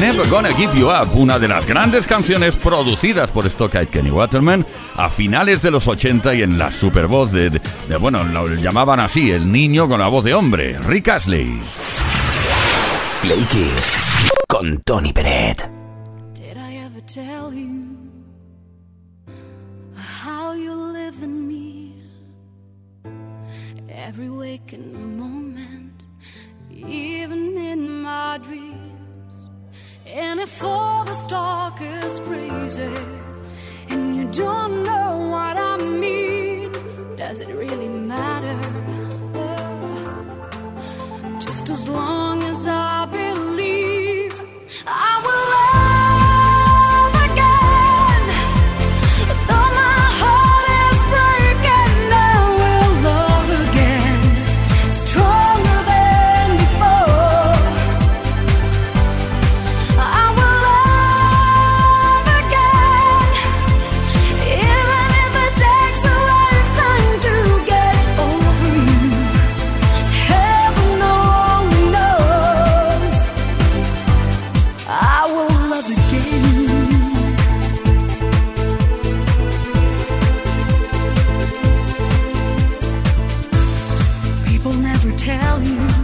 Never Gonna Give You Up, una de las grandes canciones producidas por Stockade Kenny Waterman a finales de los 80 y en la super voz de, bueno, lo llamaban así, el niño con la voz de hombre, Rick Astley. Play Kiss con Tony Peret. Did I ever tell you how you live in me? Every waking And if all the talk is crazy and you don't know what I mean, does it really matter? Oh, just as long tell you.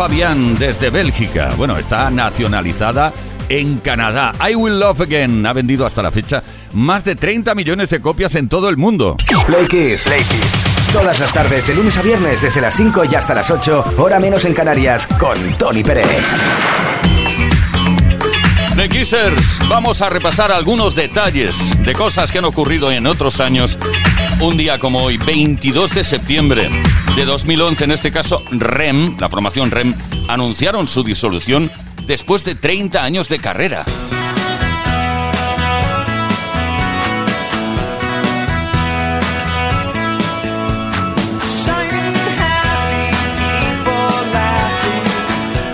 Fabián desde Bélgica. Bueno, está nacionalizada en Canadá. I Will Love Again ha vendido hasta la fecha más de 30 millones de copias en todo el mundo. Play Kiss. Play Kiss. Todas las tardes, de lunes a viernes, desde las 5 y hasta las 8, hora menos en Canarias, con Tony Pérez. The Kissers, vamos a repasar algunos detalles de cosas que han ocurrido en otros años. Un día como hoy, 22 de septiembre de 2011, en este caso REM, la formación REM, anunciaron su disolución después de 30 años de carrera.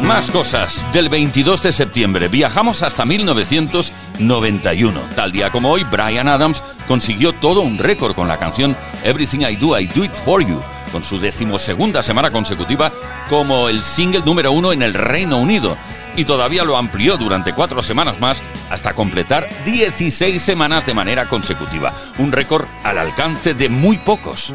Más cosas. Del 22 de septiembre viajamos hasta 1991. Tal día como hoy, Brian Adams consiguió todo un récord con la canción Everything I Do, I Do It For You con su decimosegunda semana consecutiva como el single número uno en el Reino Unido. y todavía lo amplió durante cuatro semanas más hasta completar 16 semanas de manera consecutiva, un récord al alcance de muy pocos.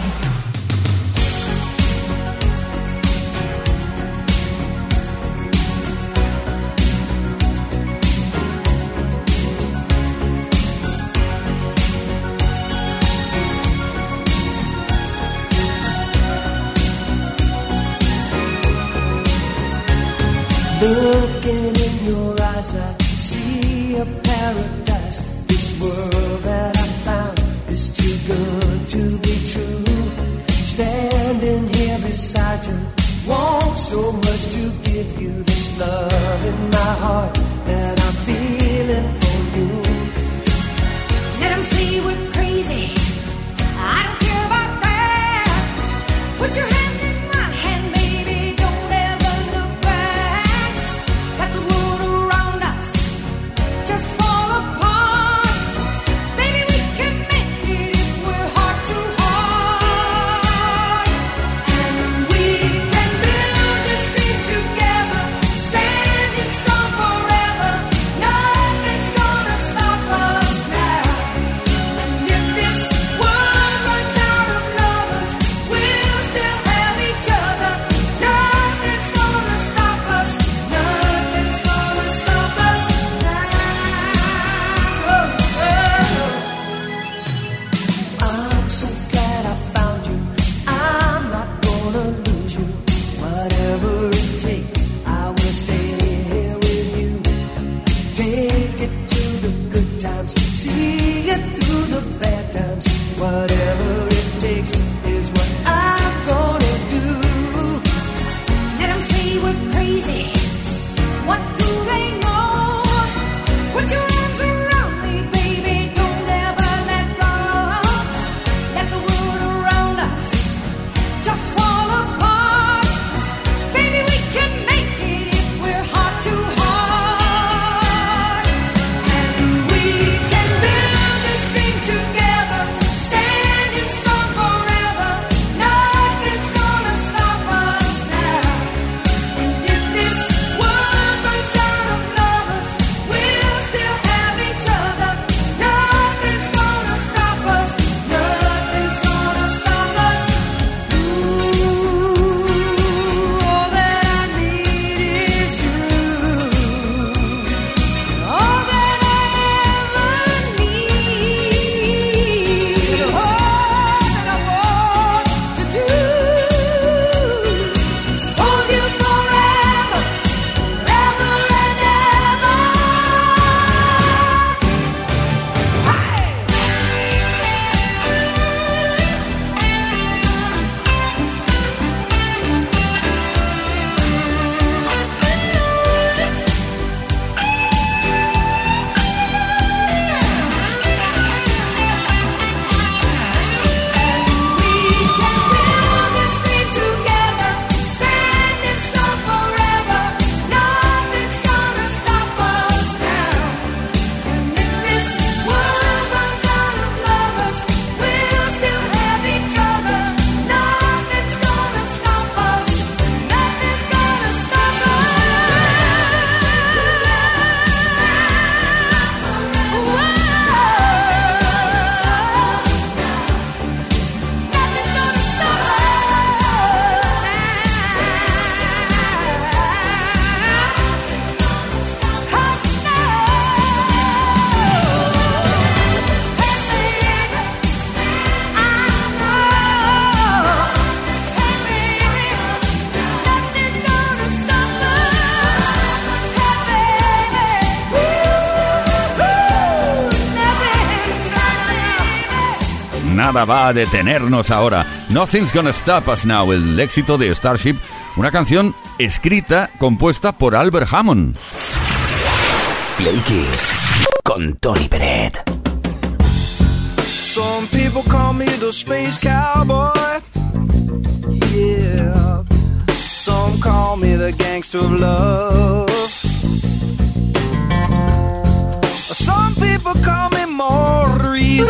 Take it to the good times, see it through the bad times, whatever. Nada va a detenernos ahora. Nothing's Gonna Stop Us Now, el éxito de Starship, una canción escrita, compuesta por Albert Hammond. Play Kiss con Tony Peret. Some people call me the space cowboy. Yeah. Some call me the gangster of love. Some people call me Maurice.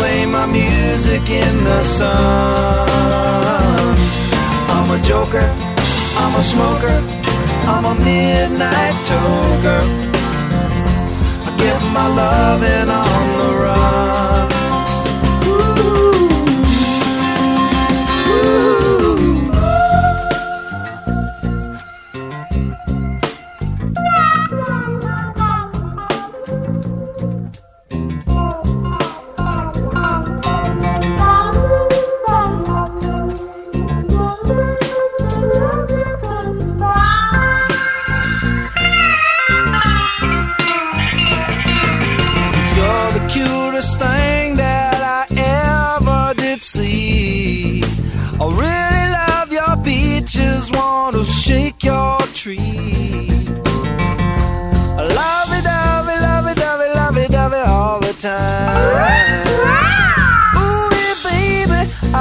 play my music in the sun. I'm a joker, I'm a smoker, I'm a midnight toker. I get my loving on the run.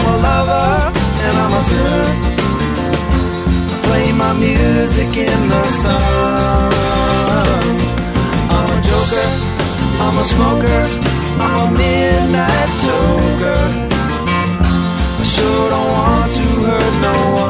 I'm a lover and I'm a sinner. I play my music in the sun. I'm a joker, I'm a smoker, I'm a midnight toker. I sure don't want to hurt no one.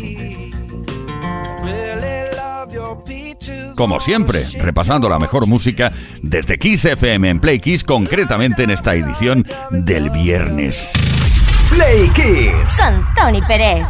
Como siempre, repasando la mejor música desde Kiss FM en Play Kiss, concretamente en esta edición del viernes. Play Kiss. Con Tony Pérez.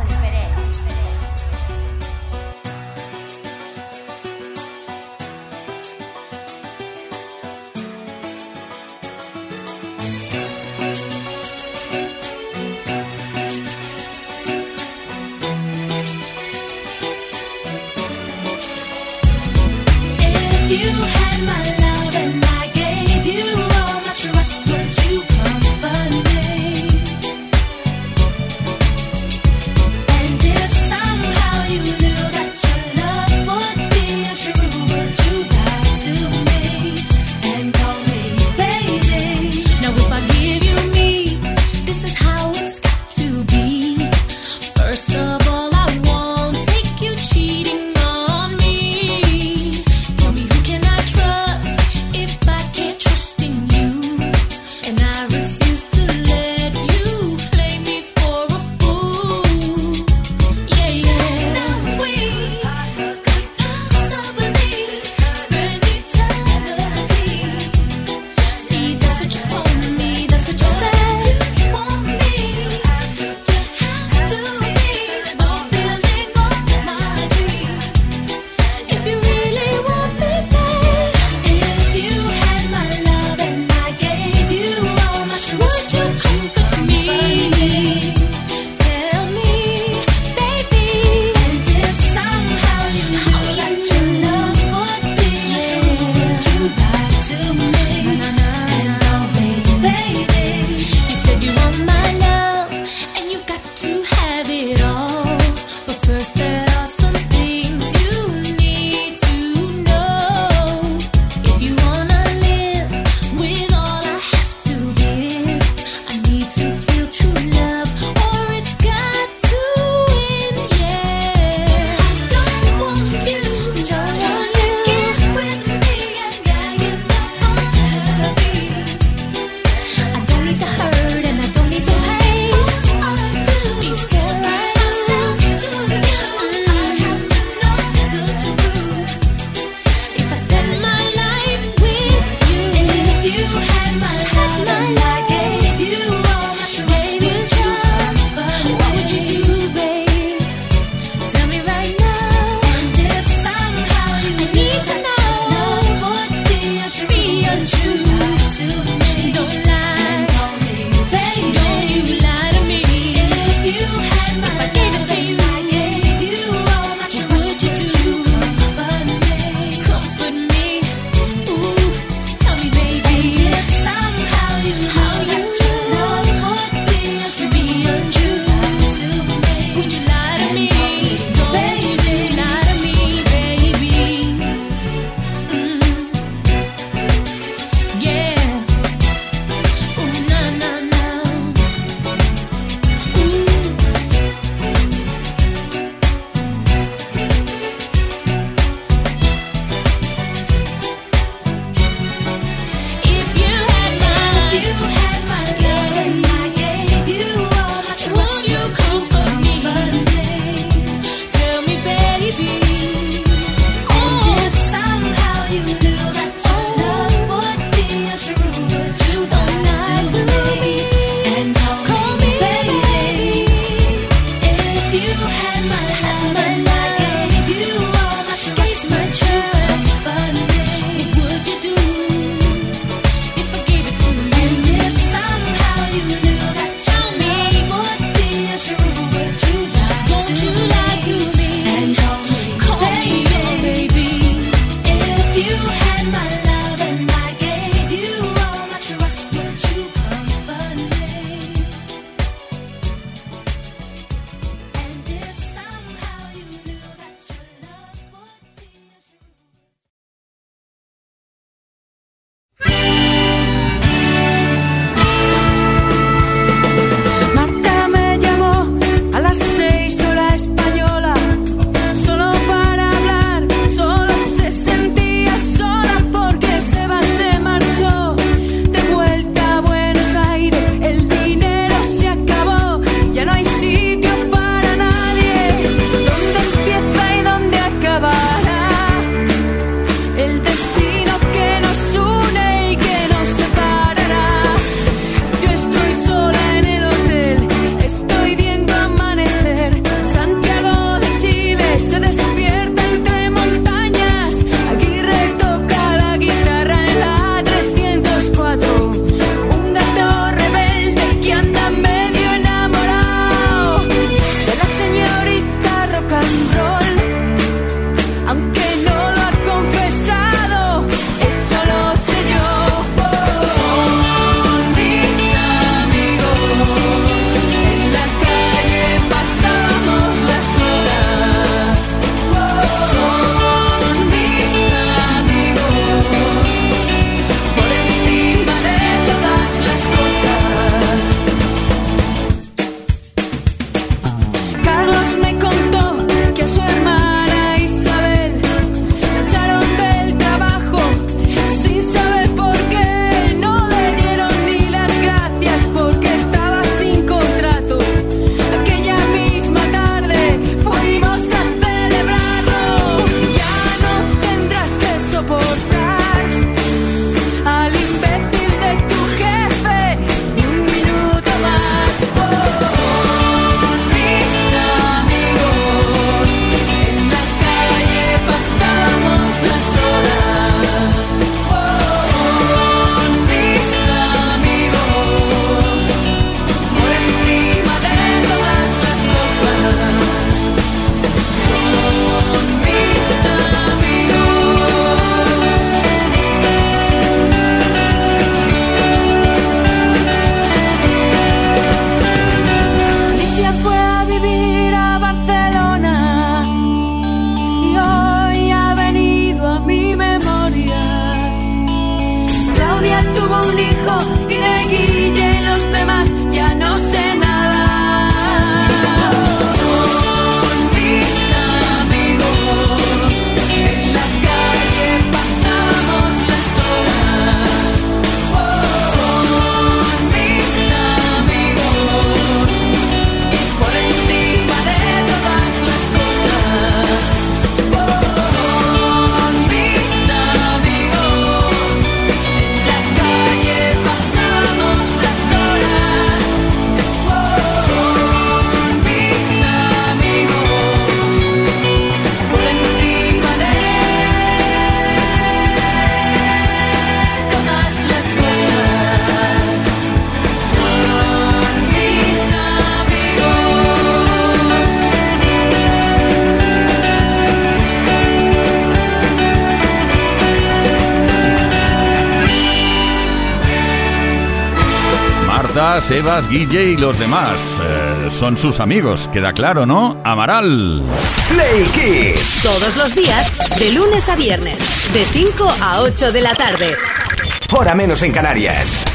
Sebas, Guille y los demás. Eh, son sus amigos, queda claro, ¿no? Amaral. Play Kiss. Todos los días, de lunes a viernes, de 5 a 8 de la tarde. Hora menos en Canarias.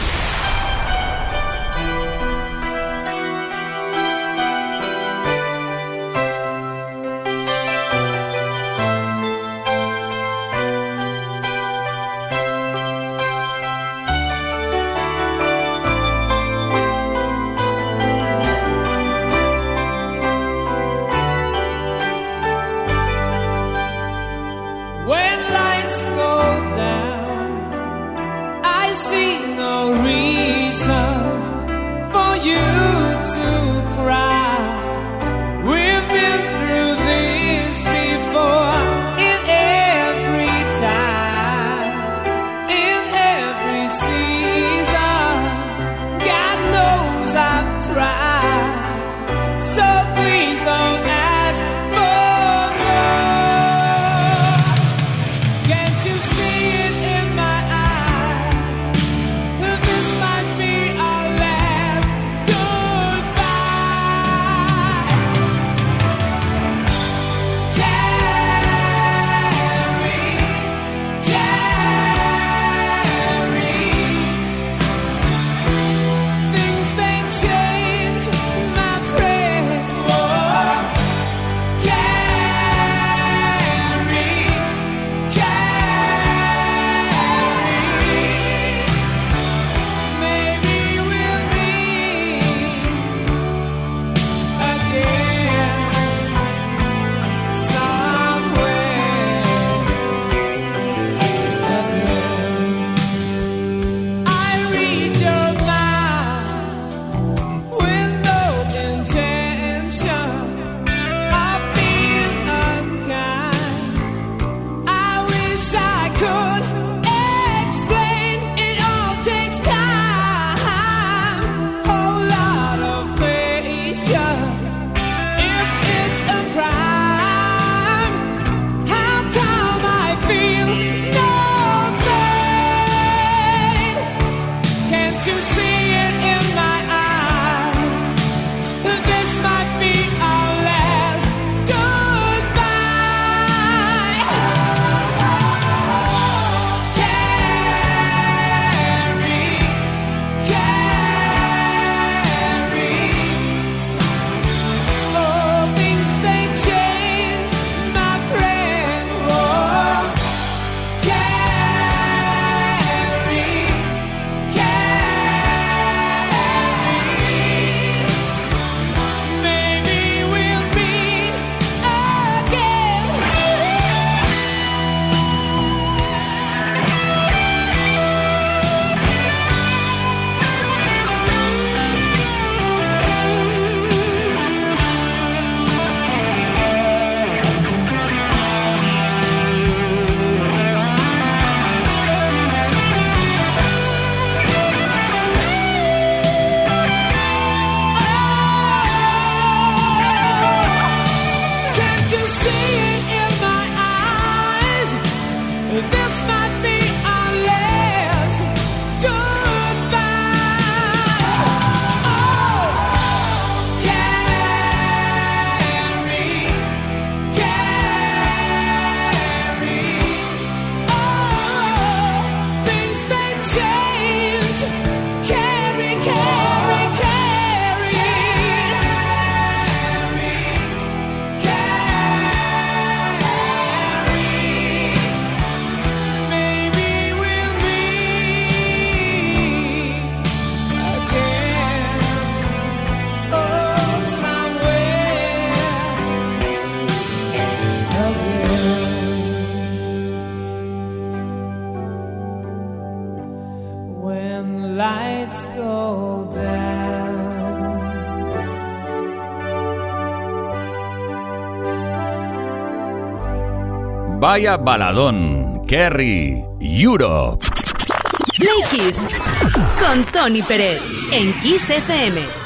Vaya baladón. Kerry, Europe. Play con Tony Pérez en Kiss FM.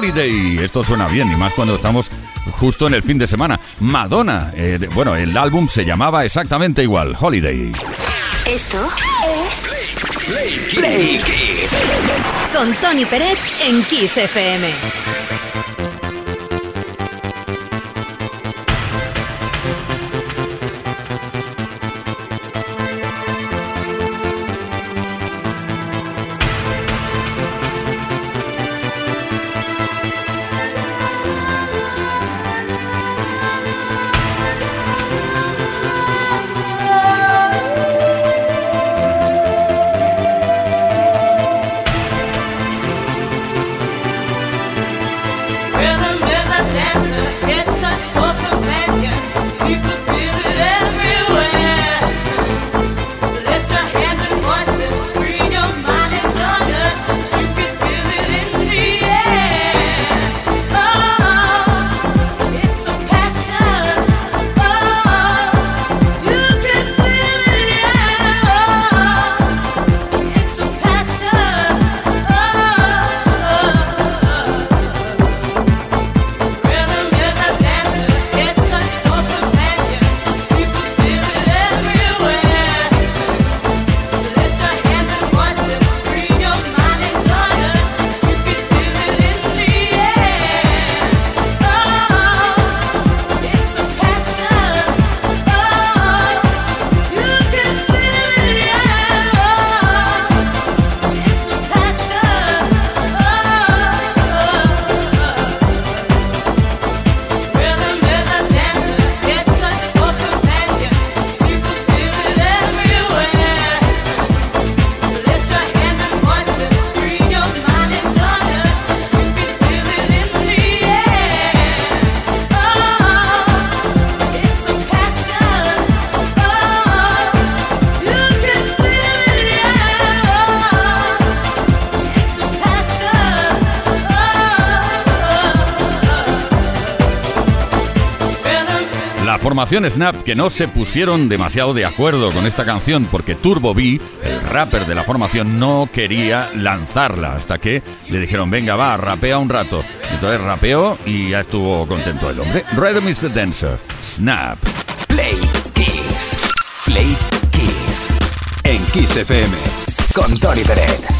Holiday. Esto suena bien, y más cuando estamos justo en el fin de semana. Madonna. Eh, bueno, el álbum se llamaba exactamente igual, Holiday. Esto es Play, Kiss. Con Tony Peret en Kiss FM. Formación Snap que no se pusieron demasiado de acuerdo con esta canción porque Turbo B, el rapper de la formación, no quería lanzarla hasta que le dijeron, venga, va, rapea un rato. Entonces rapeó y ya estuvo contento el hombre. Rhythm is Dancer, Snap. Play Kiss. Play Kiss. En Kiss FM. Con Tony Peret.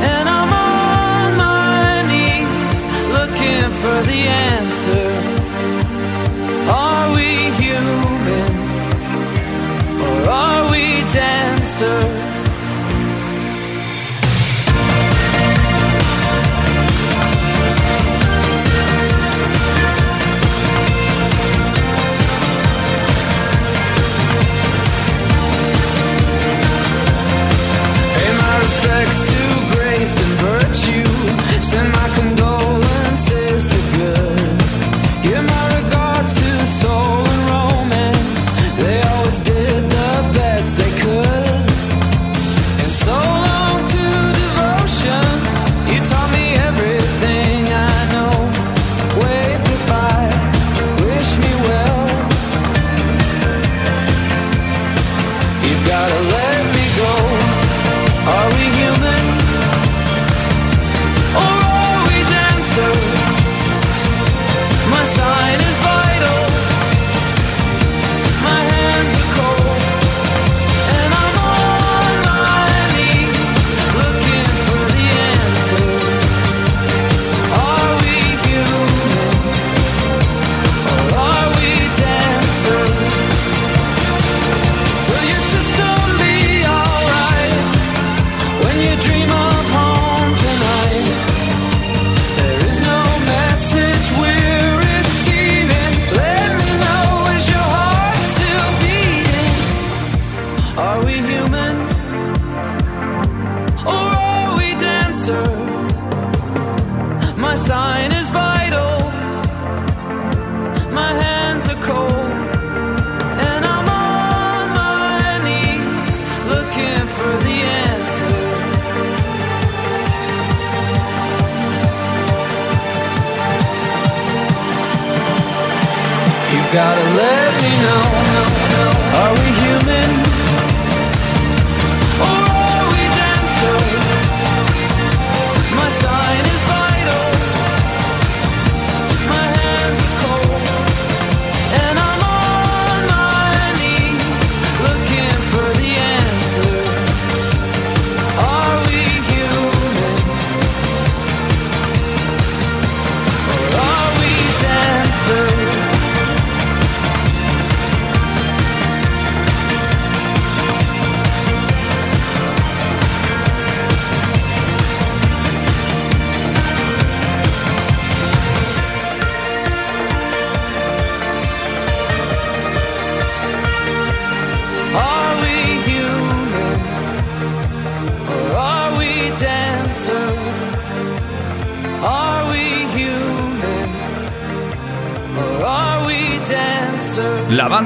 And I'm on my knees looking for the answer. Are we human? Or are we dancer? Virtue. Send my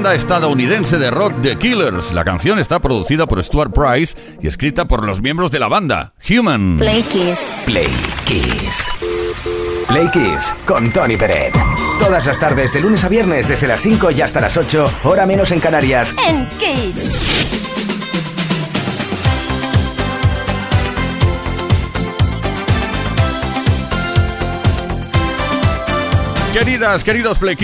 banda estadounidense de rock The Killers. La canción está producida por Stuart Price y escrita por los miembros de la banda, Human. Play Kiss. Play Kiss. Play Kiss con Tony Peret. Todas las tardes, de lunes a viernes, desde las 5 y hasta las 8, hora menos en Canarias. En Kiss. Queridas, queridos Play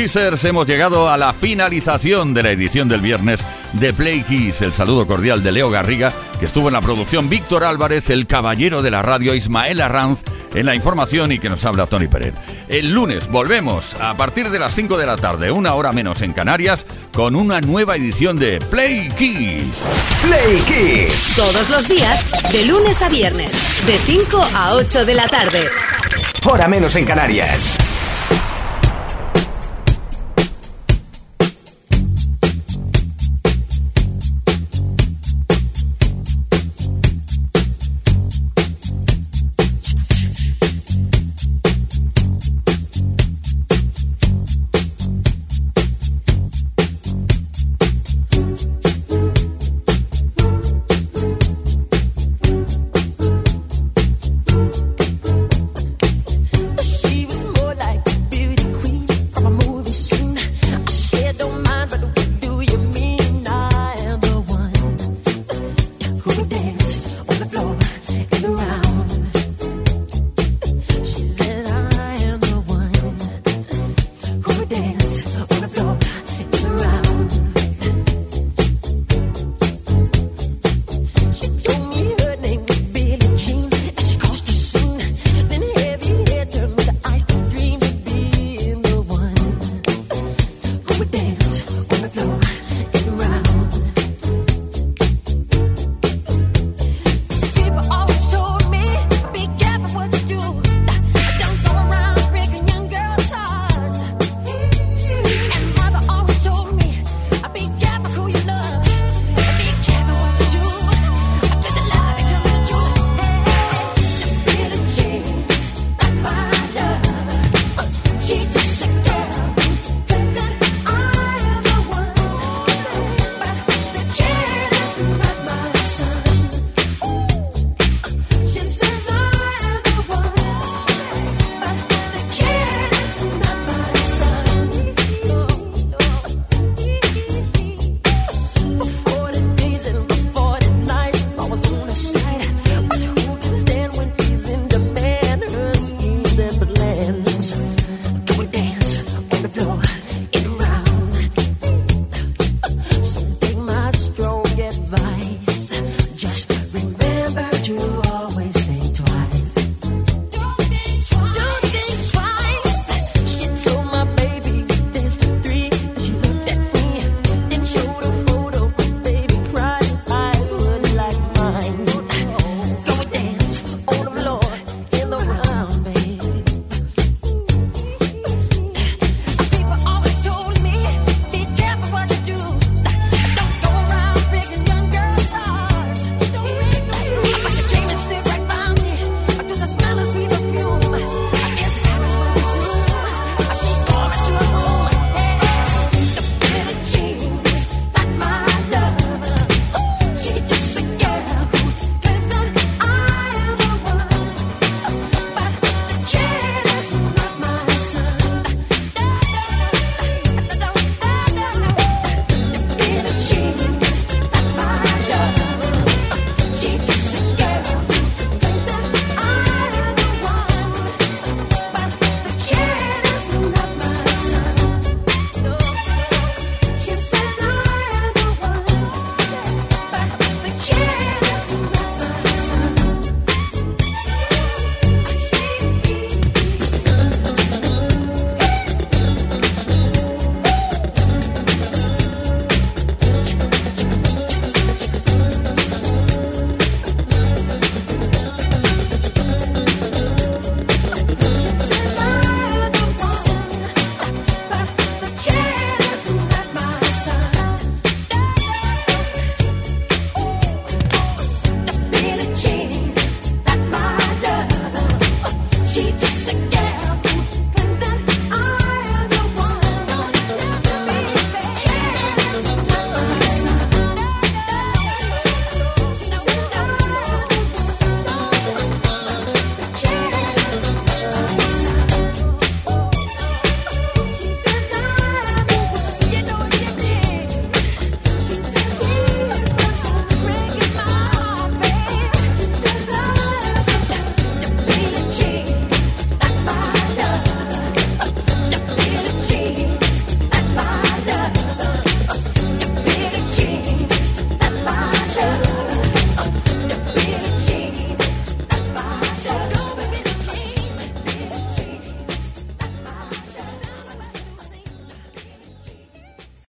hemos llegado a la finalización de la edición del viernes de Play Kiss. El saludo cordial de Leo Garriga, que estuvo en la producción, Víctor Álvarez, el caballero de la radio, Ismael Arranz, en la información y que nos habla Tony Pérez. El lunes volvemos a partir de las 5 de la tarde, una hora menos en Canarias, con una nueva edición de Play Kiss. Play Kiss. Todos los días, de lunes a viernes, de 5 a 8 de la tarde. Hora menos en Canarias.